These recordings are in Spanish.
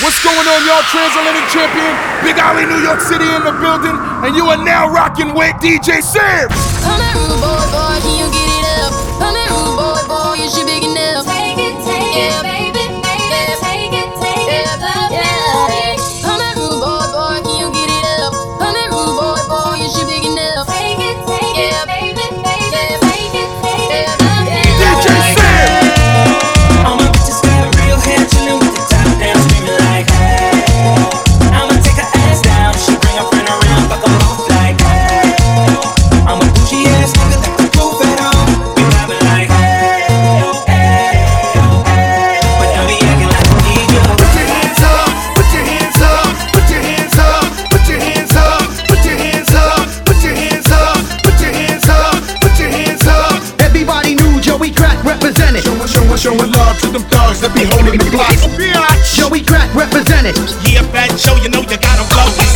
What's going on, y'all? Transatlantic champion, Big Ali, New York City in the building, and you are now rocking with DJ Sims. represent it. Yeah, bad show, you know you gotta go.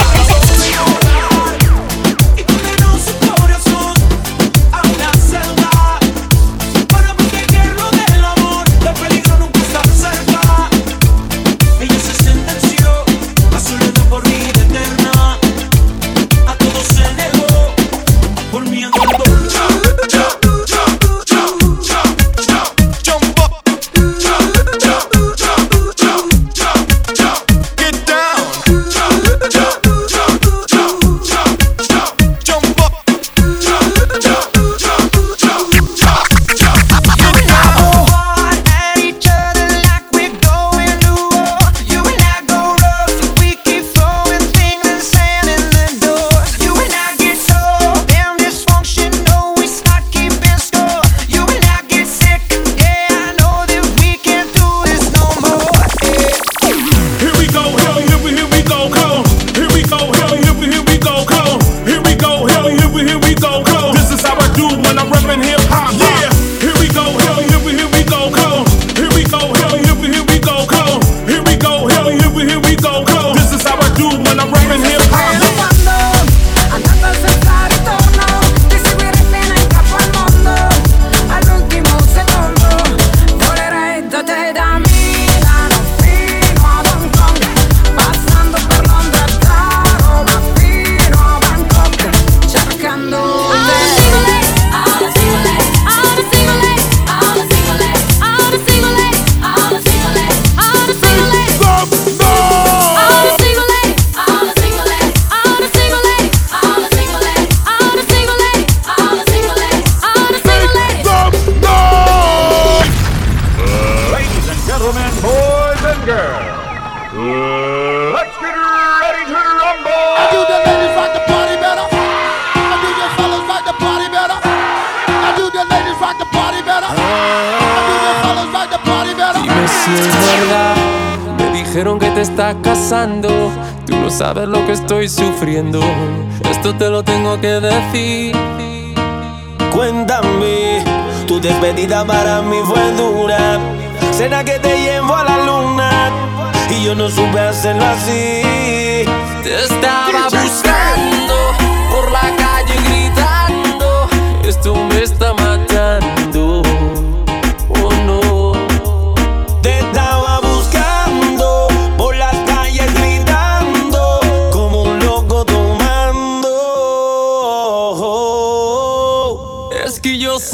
sufriendo.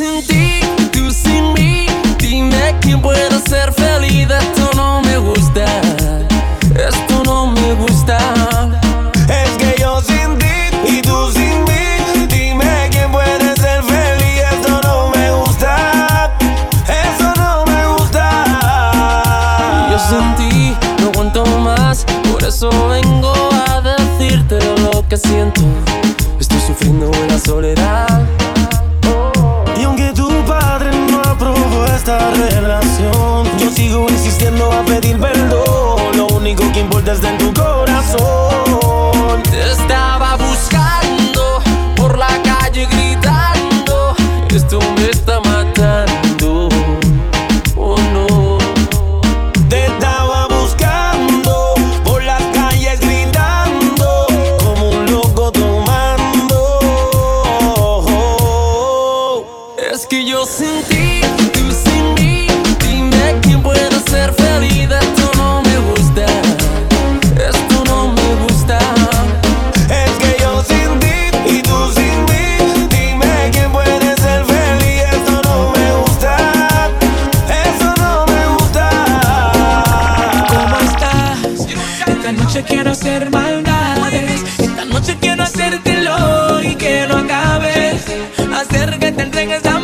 sin ti, tú sin mí. Dime quién puede ser feliz. Esto no me gusta. Esto no me gusta. Es que yo sin ti y tú sin mí. Dime quién puede ser feliz. Esto no me gusta. Eso no me gusta. Yo sin ti no aguanto más. Por eso vengo a decirte lo que siento. Estoy sufriendo en la soledad. Yo sigo insistiendo a pedir perdón. Lo único que importa es en tu corazón. Hacer que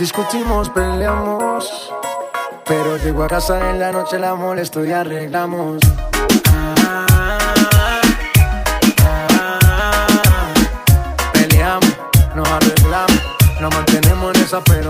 Discutimos, peleamos. Pero llego a casa en la noche, la molesto y arreglamos. Peleamos, nos arreglamos. Nos mantenemos en esa, pero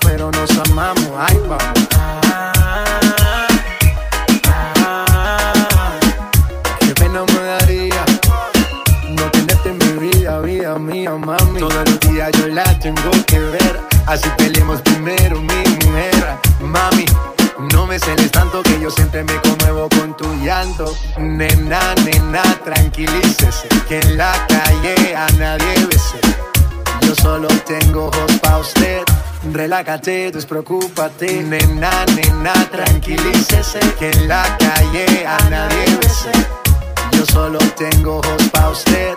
Pero nos amamos. Ahí vamos. Qué pena me daría no tenerte en mi vida, vida mía, mami. Todos los días yo la tengo que ver. Así peleemos primero, mi mujer. Mami, no me celes tanto que yo siempre me conmuevo con tu llanto. Nena, nena, tranquilícese. Que en la calle a nadie bese. Yo solo tengo ojos pa' usted. Relájate, despreocúpate. Nena, nena, tranquilícese. Que en la calle a nadie bese. Yo solo tengo ojos pa' usted.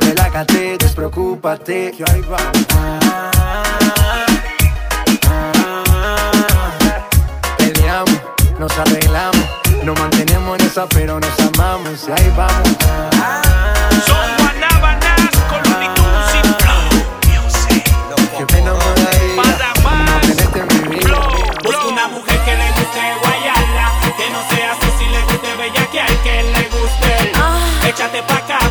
Relájate, despreocúpate. Que ahí vamos. Peleamos, nos arreglamos, nos mantenemos en esa, pero nos amamos. Y ahí vamos. Bellaquear, que le guste.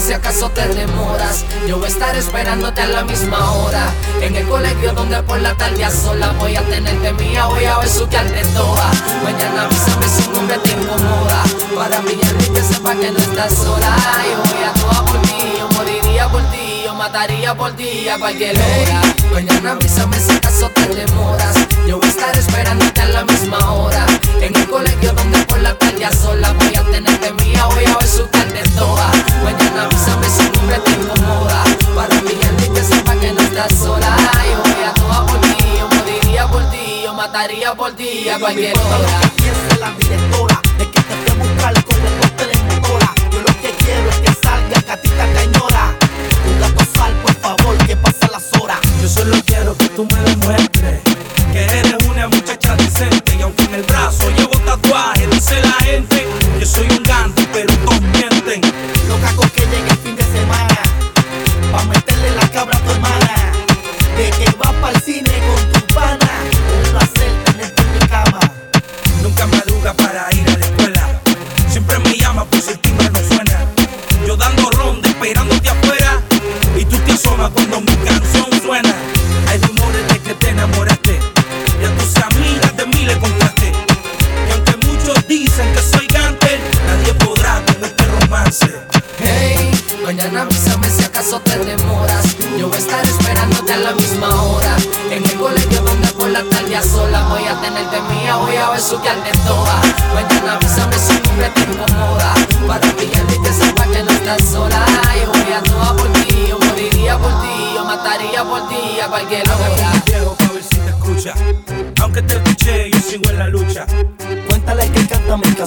si acaso te demoras. Yo voy a estar esperándote a la misma hora. En el colegio donde por la tarde a sola voy a tenerte mía, voy a besuquearte toda. Mañana avísame si un hombre te incomoda. Para mí ya que sepa que no estás sola. Yo voy a toda por ti, yo moriría por ti, yo mataría por ti a cualquier hora. Mañana avísame si acaso te demoras. Yo voy a estar esperándote a la misma hora. En el colegio donde por la tarde sola voy a tenerte mía, voy a besuquearte de todas. Mañana avísame si un te incomoda. Para mí gente que sepa que no estás sola. Yo voy a por ti, yo moriría por ti, yo mataría por ti a cualquier hora. Lo que la directora es que te fui a con el corte de. Yo lo que quiero es que salga catita cañora. Nunca pasar, por favor, que pasan las horas. Yo solo quiero que tú me demuestres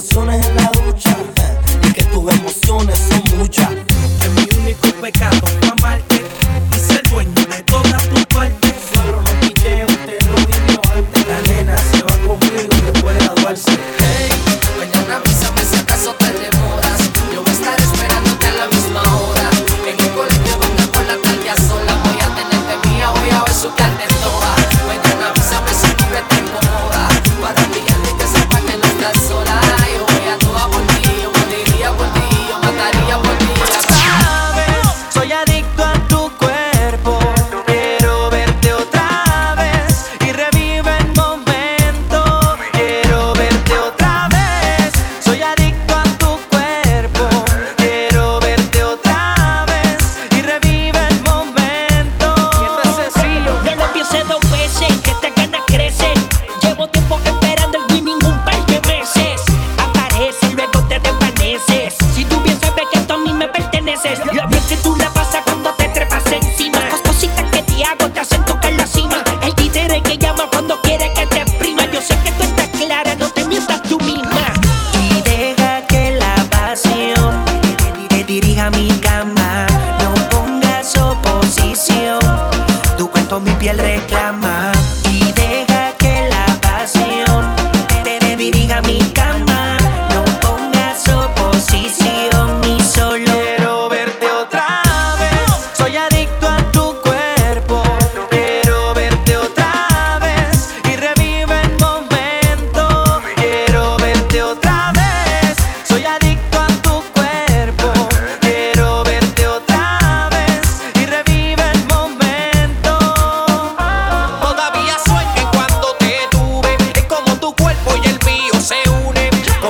razones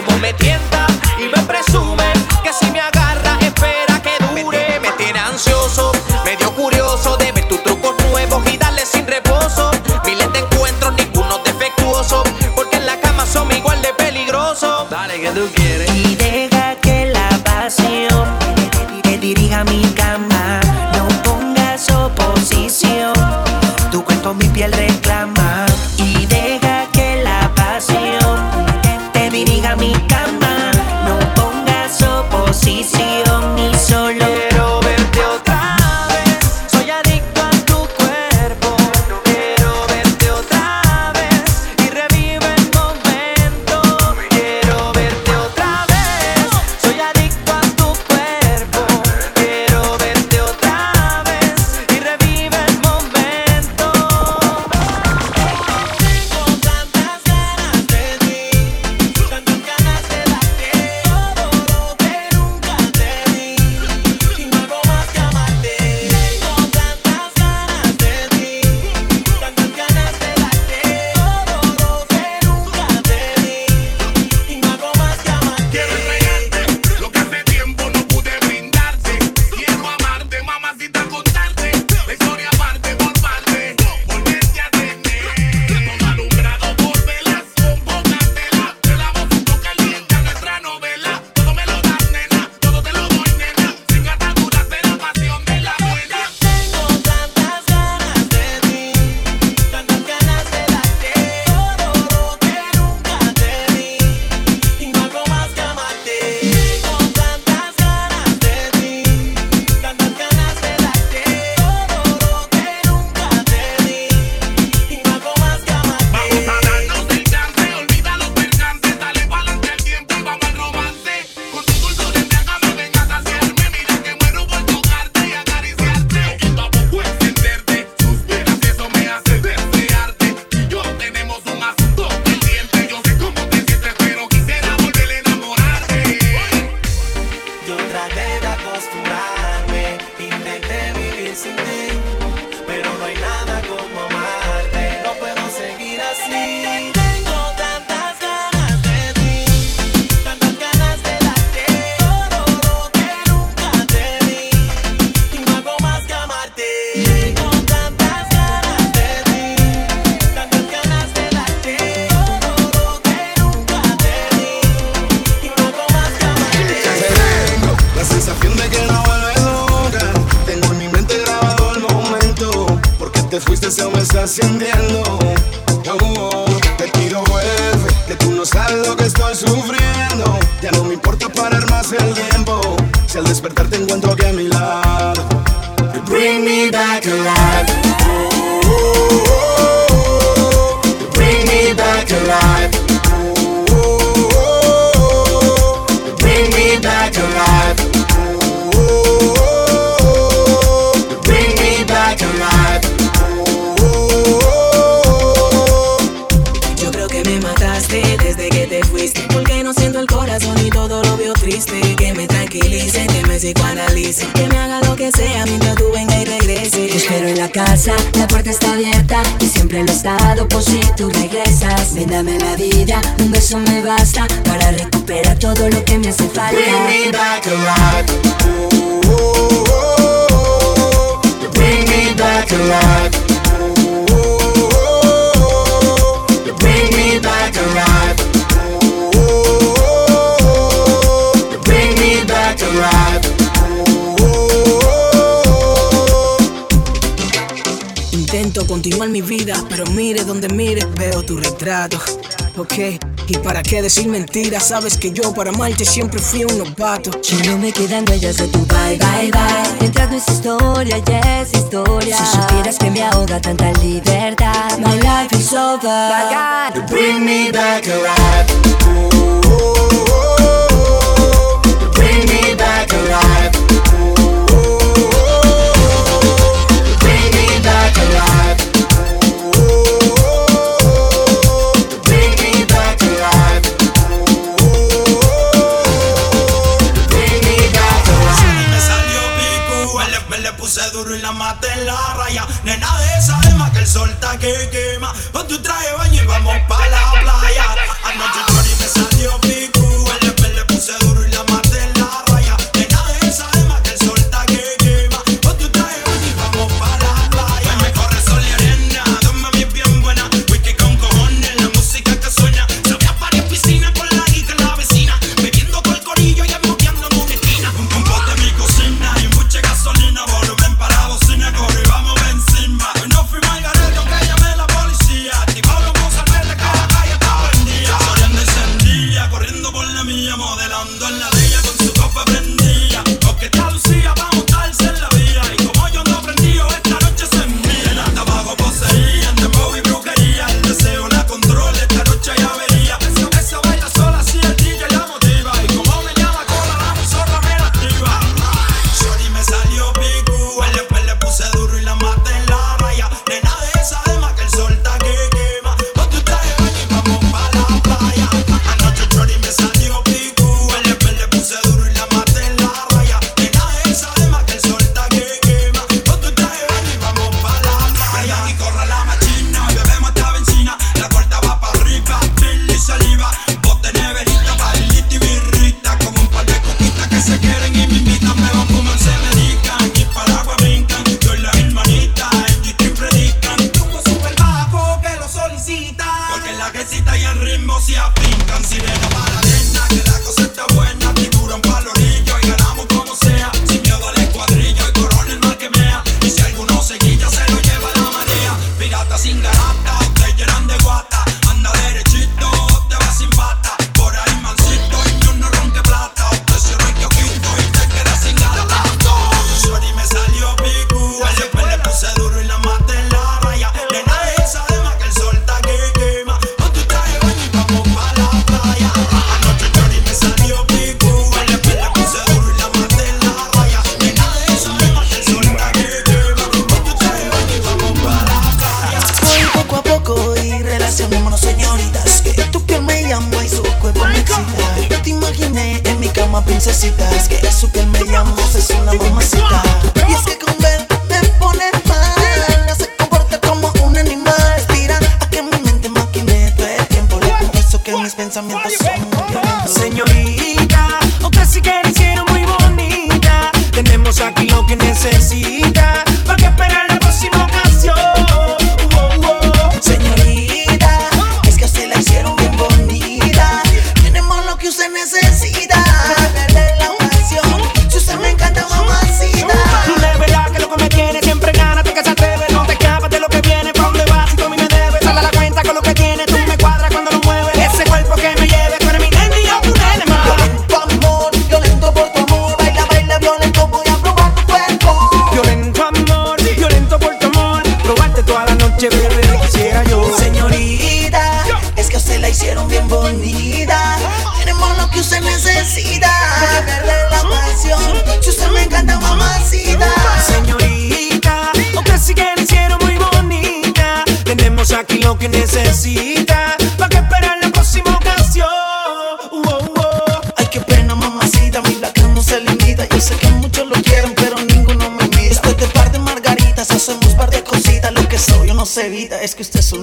como trato. Ok, y para qué decir mentiras, sabes que yo para amarte siempre fui un novato. Yo no me quedan huellas de tu bye, bye, bye. Mientras no es historia, ya es historia. Si supieras que me ahoga tanta libertad, my life is over. Bring me back alive. Ooh.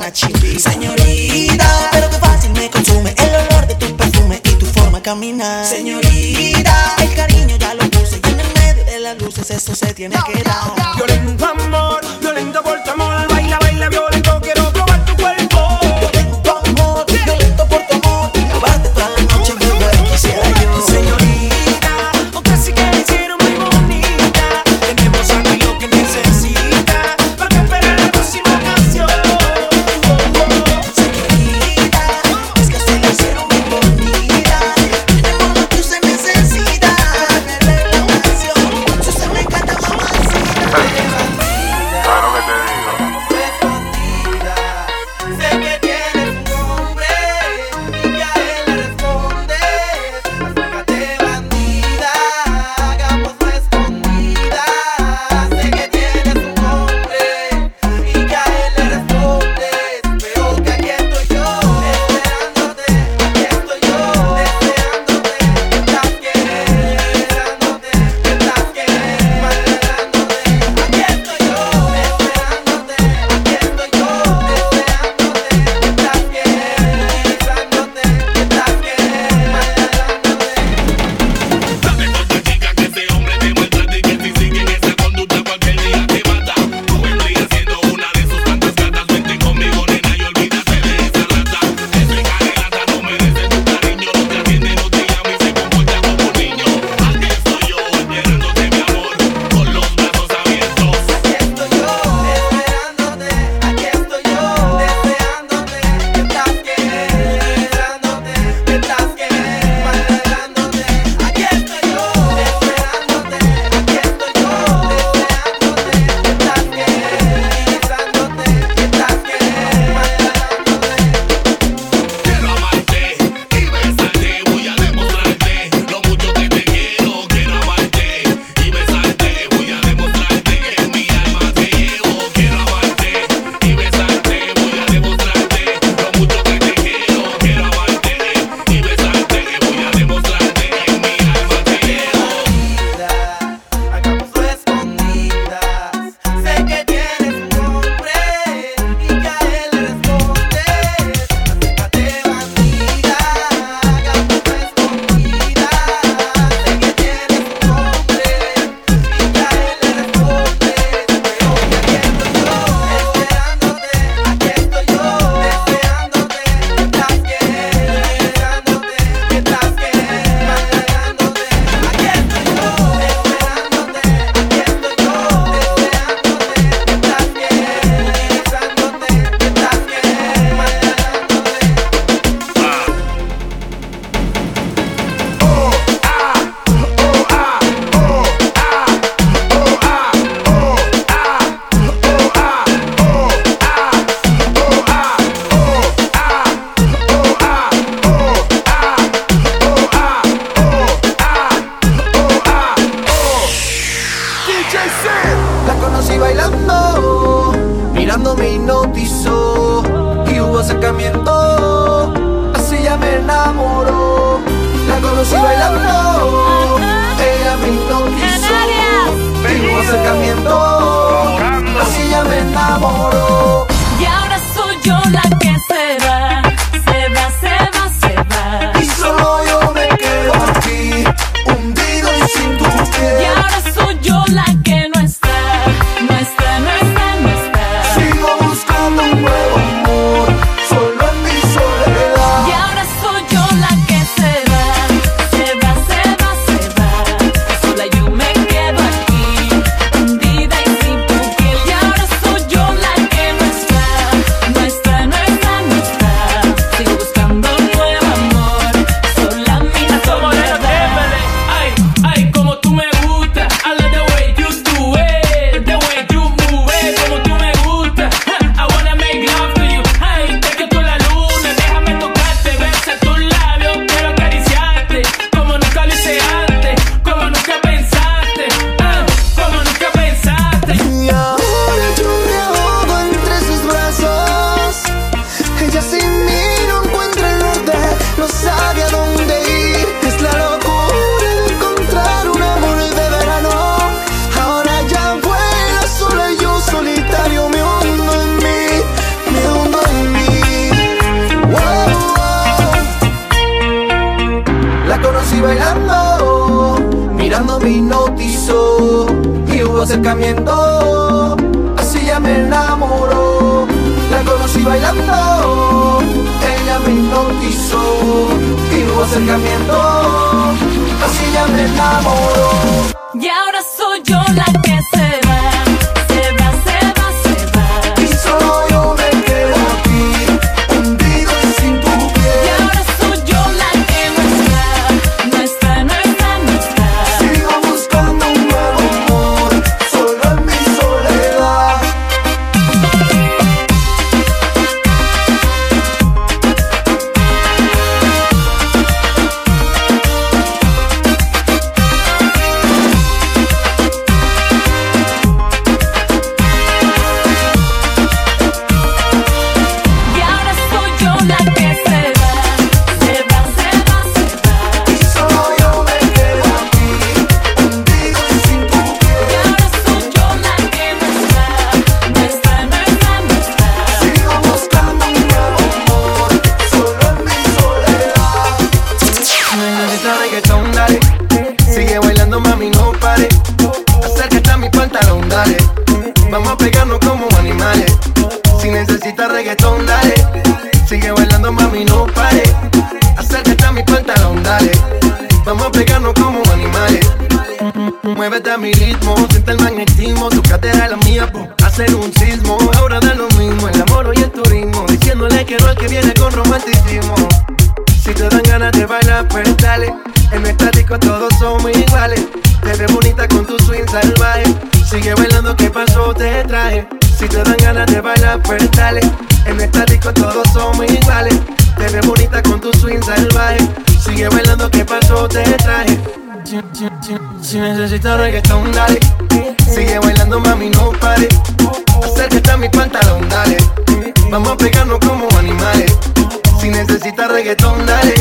Es que Bailando, mirando mi hipnotizó y hubo acercamiento, así ya me enamoró. La conocí bailando, ella me hipnotizó y hubo acercamiento, así ya me enamoró. Y ahora soy yo la que se Sigue bailando, ¿qué pasó? Te traje. Si, si- si- si necesitas reggaetón, dale. Sigue bailando, mami, no pare. Acércate a mi pantalón, dale. Vamos a pegarnos como animales. Si necesitas reggaetón, dale.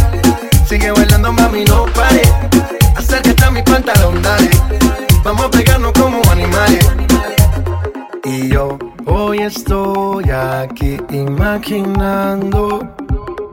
Sigue bailando, mami, no pare. Acércate a mi pantalón, dale. Vamos a pegarnos como animales. Y yo hoy estoy aquí imaginando.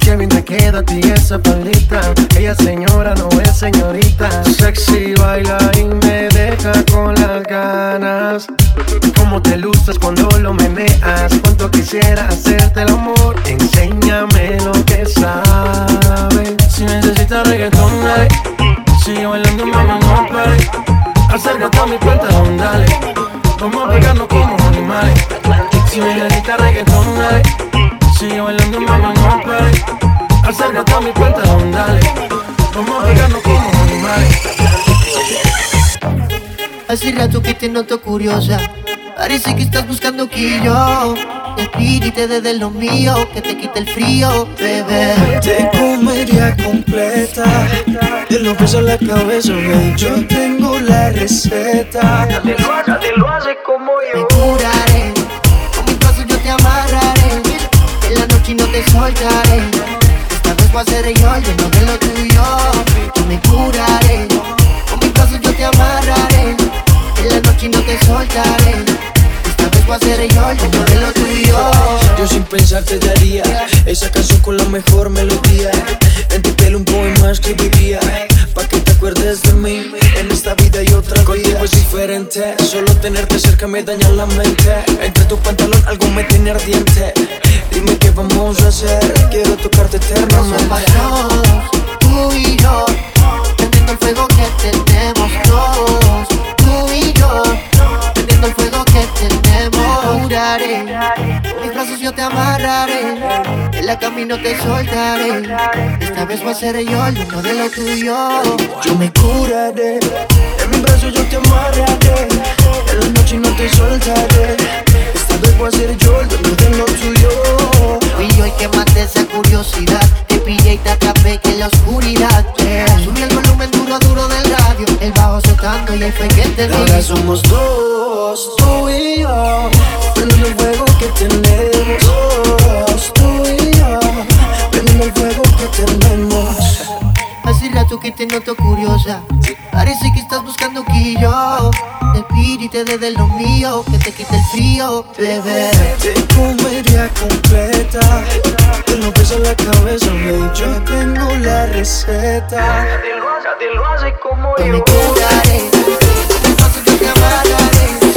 Qué bien te queda a ti esa palita. Ella señora no es señorita. Sexy baila y me deja con las ganas. Cómo te luces cuando lo meneas. Cuánto quisiera hacerte el amor. Enséñame lo que sabes. Si necesitas reggaetón, dale. Sigue bailando, mami, no pare. Acércate a mi pantalón, dale. Vamos a pegarnos como animales. Si necesitas reggaetón, dale. Sigue bailando, mami, no pare. Acércate a mi pantalón, dale. Vamos a pegarnos como animales. Hace rato que te noto curiosa. Parece que estás buscando que yo te tire y te dé de lo mío, que te quite el frío, bebé. Te comería completa, de lo pesa en la cabeza, baby. Yo tengo la receta. Nadie lo hace, nadie lo hace como yo. Me te soltaré. Esta vez voy a ser yo lleno de lo tuyo. Yo me curaré, con mis brazos yo te amarraré. En la noche no te soltaré. A ser yo el de lo tuyo. Yo sin pensar te daría esa canción con la mejor melodía. En tu pelo un poema escribiría. Pa' que te acuerdes de mí en esta vida y otra Contigo es diferente. Solo tenerte cerca me daña la mente. Entre tu pantalón algo me tiene ardiente. Dime qué vamos a hacer. Quiero tocarte eternamente. Tú y yo, prendiendo el fuego que tenemos dos. Tú y yo, prendiendo el fuego que tenemos. Brazos yo te amarraré. En la camino te soltaré. Esta vez voy a ser yo el uno de lo tuyo. Yo me curaré, en mi brazo yo te amarraré. En la noche no te soltaré. Esta vez voy a ser yo el dueño de lo tuyo. Fui yo el que maté esa curiosidad. Te pillé y te atrapé que en la oscuridad. yeah. Subí el volumen duro, duro del radio. El bajo soltando y ahí fue que te vi. Ahora somos dos, tú y yo. Prendiendo el fuego que tenemos. Dos, tú y yo. Prendiendo el fuego que tenemos. Hace rato que te noto curiosa. Parece que estás buscando que yo te pide y te dé de lo mío. Que te quite el frío, bebé. Te comería completa. Te lo pesa en la cabeza, baby. Yo tengo la receta. Nadie lo hace, nadie lo hace como yo. Me curaré, mis pasos yo te amarraré.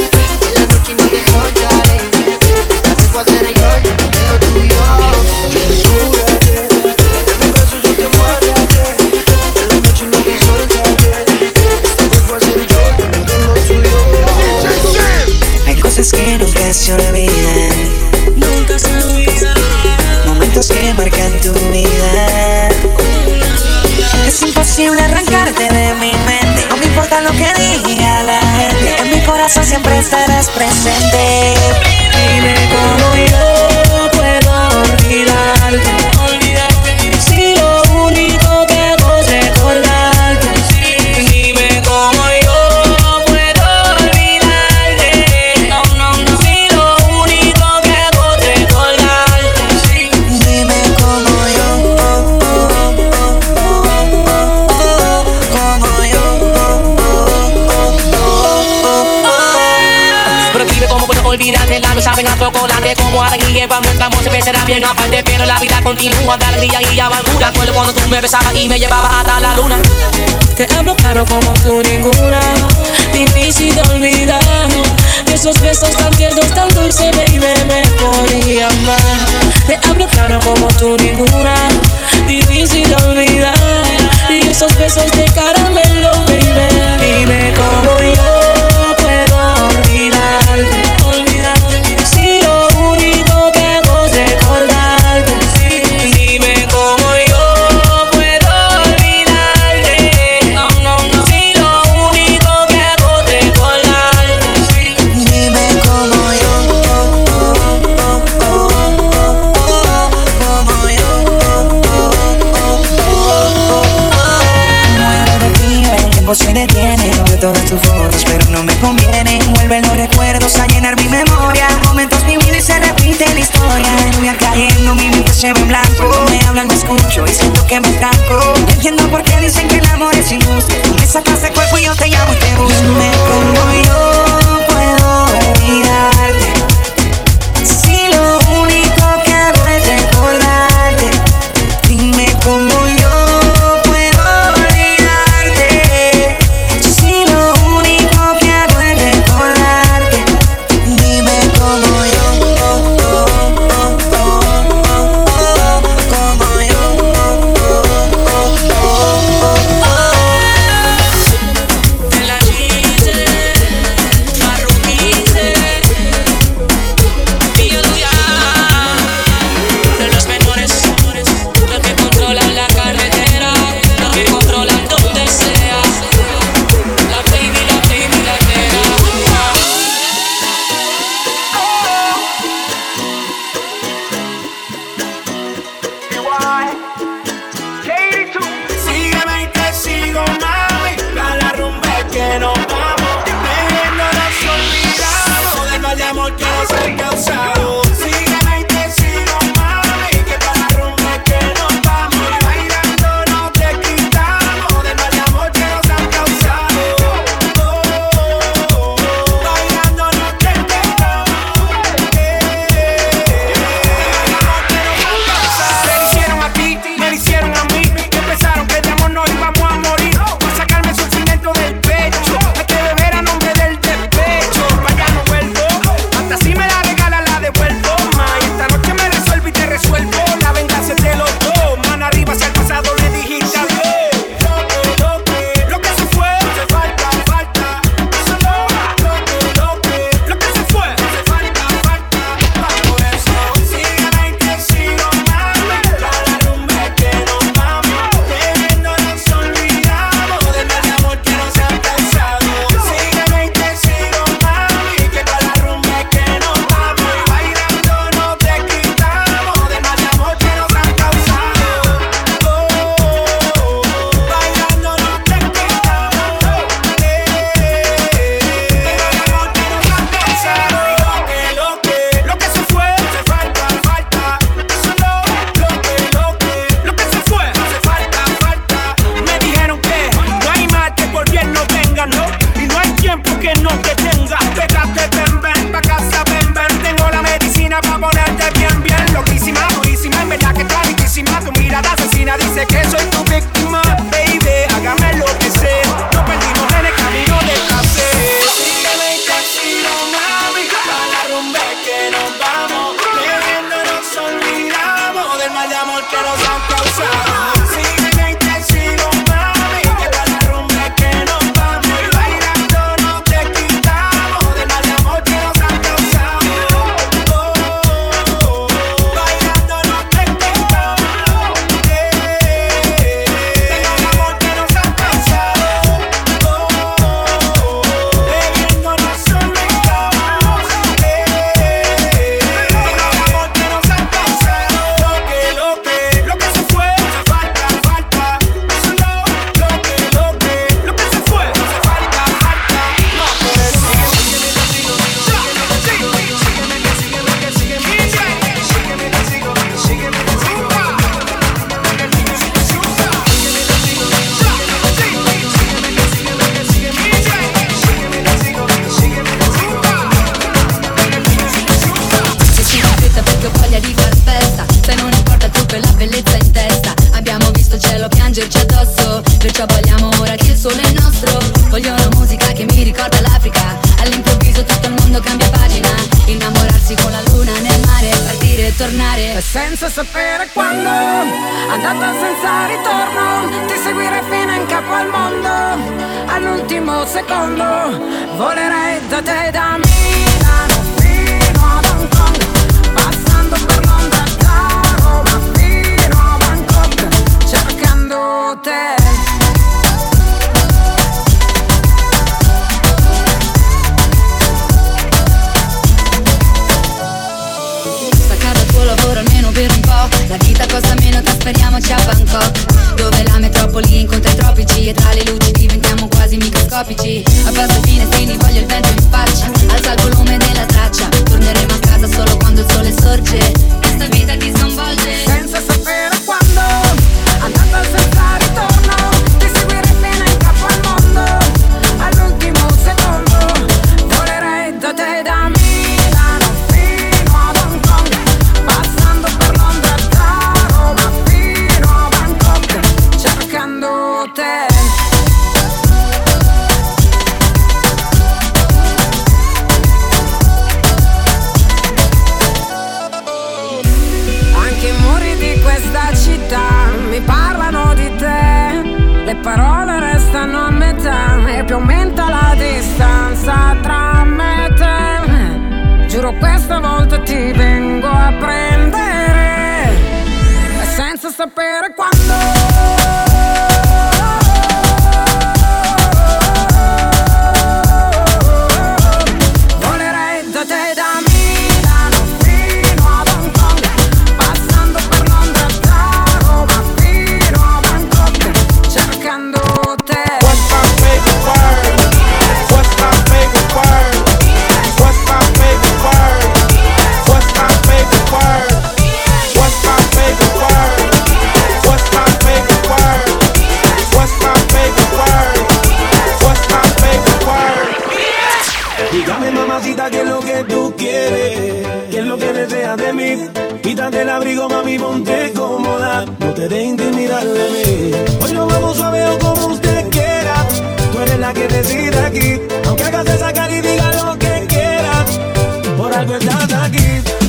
Cosas que nunca se olvidan. Nunca se olvidan. Momentos que marcan tu vida. Es imposible arrancarte de mi mente. No me importa lo que diga la gente. En mi corazón siempre estarás presente. Continúa de alegría y amargura. Recuerdo cuando tú me besabas y me llevabas hasta la luna. Te hablo claro como tú ninguna. Difícil de olvidar. Esos besos tan tiernos, tan dulces, baby Me podía amar. Te hablo claro como tú ninguna. Difícil de olvidar. Y esos besos de caramelo, baby Dime cómo yo no me conviene Vuelven los recuerdos a llenar mi memoria. Momentos vividos y se repite la historia. Lluvia cayendo, mi mente se ve en blanco. Me hablan, me escucho y siento que me No entiendo por qué dicen que el amor es injusto. Me sacas de cuerpo y yo te llamo y te busco. Dime cómo yo Mamacita, ¿qué es lo que tú quieres? ¿Qué es lo que deseas de mí? Quítate el abrigo, mami, ponte cómoda. No te dejes intimidar de mí. Hoy nos vamos suave o como usted quiera. Tú eres la que decide aquí. Aunque hagas esa cara y diga lo que quieras. Por algo estás aquí.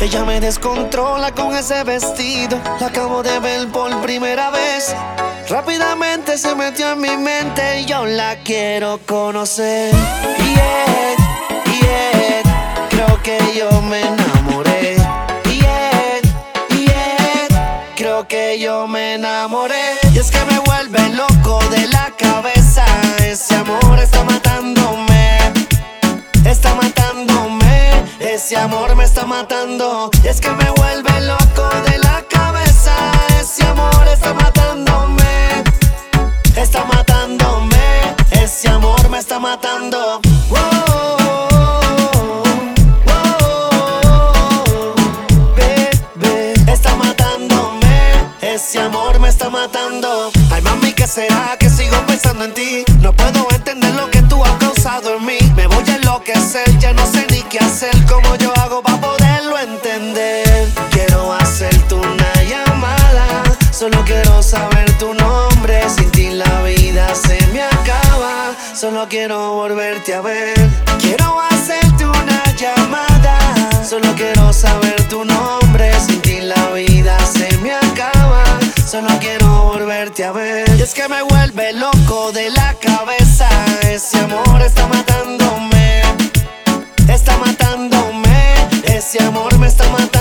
Ella me descontrola con ese vestido. La acabo de ver por primera vez. Rápidamente se metió en mi mente y yo la quiero conocer. Yeah, yeah. Creo que yo me enamoré. Yeah, yeah. Creo que yo me enamoré. Y es que me vuelve loco de la cabeza. Ese amor está matándome. Está matándome. Ese amor me está matando. Y es que me vuelve loco de la cabeza. Ese amor está matándome. Está matándome. Ese amor me está matando. Matándome. Ese amor me está matando. Ay, mami, ¿qué será que sigo pensando en ti? No puedo entender lo que tú has causado en mí. Me voy a enloquecer, ya no sé hacer. Como yo hago para poderlo entender. Quiero hacerte una llamada. Solo quiero saber tu nombre. Sin ti la vida se me acaba. Solo quiero volverte a ver. Quiero hacerte una llamada. Solo quiero saber tu nombre. Sin ti la vida se me acaba. Solo quiero volverte a ver. Y es que me vuelve loco de la cabeza. Ese amor está matándome. Está matándome. Ese amor me está matando.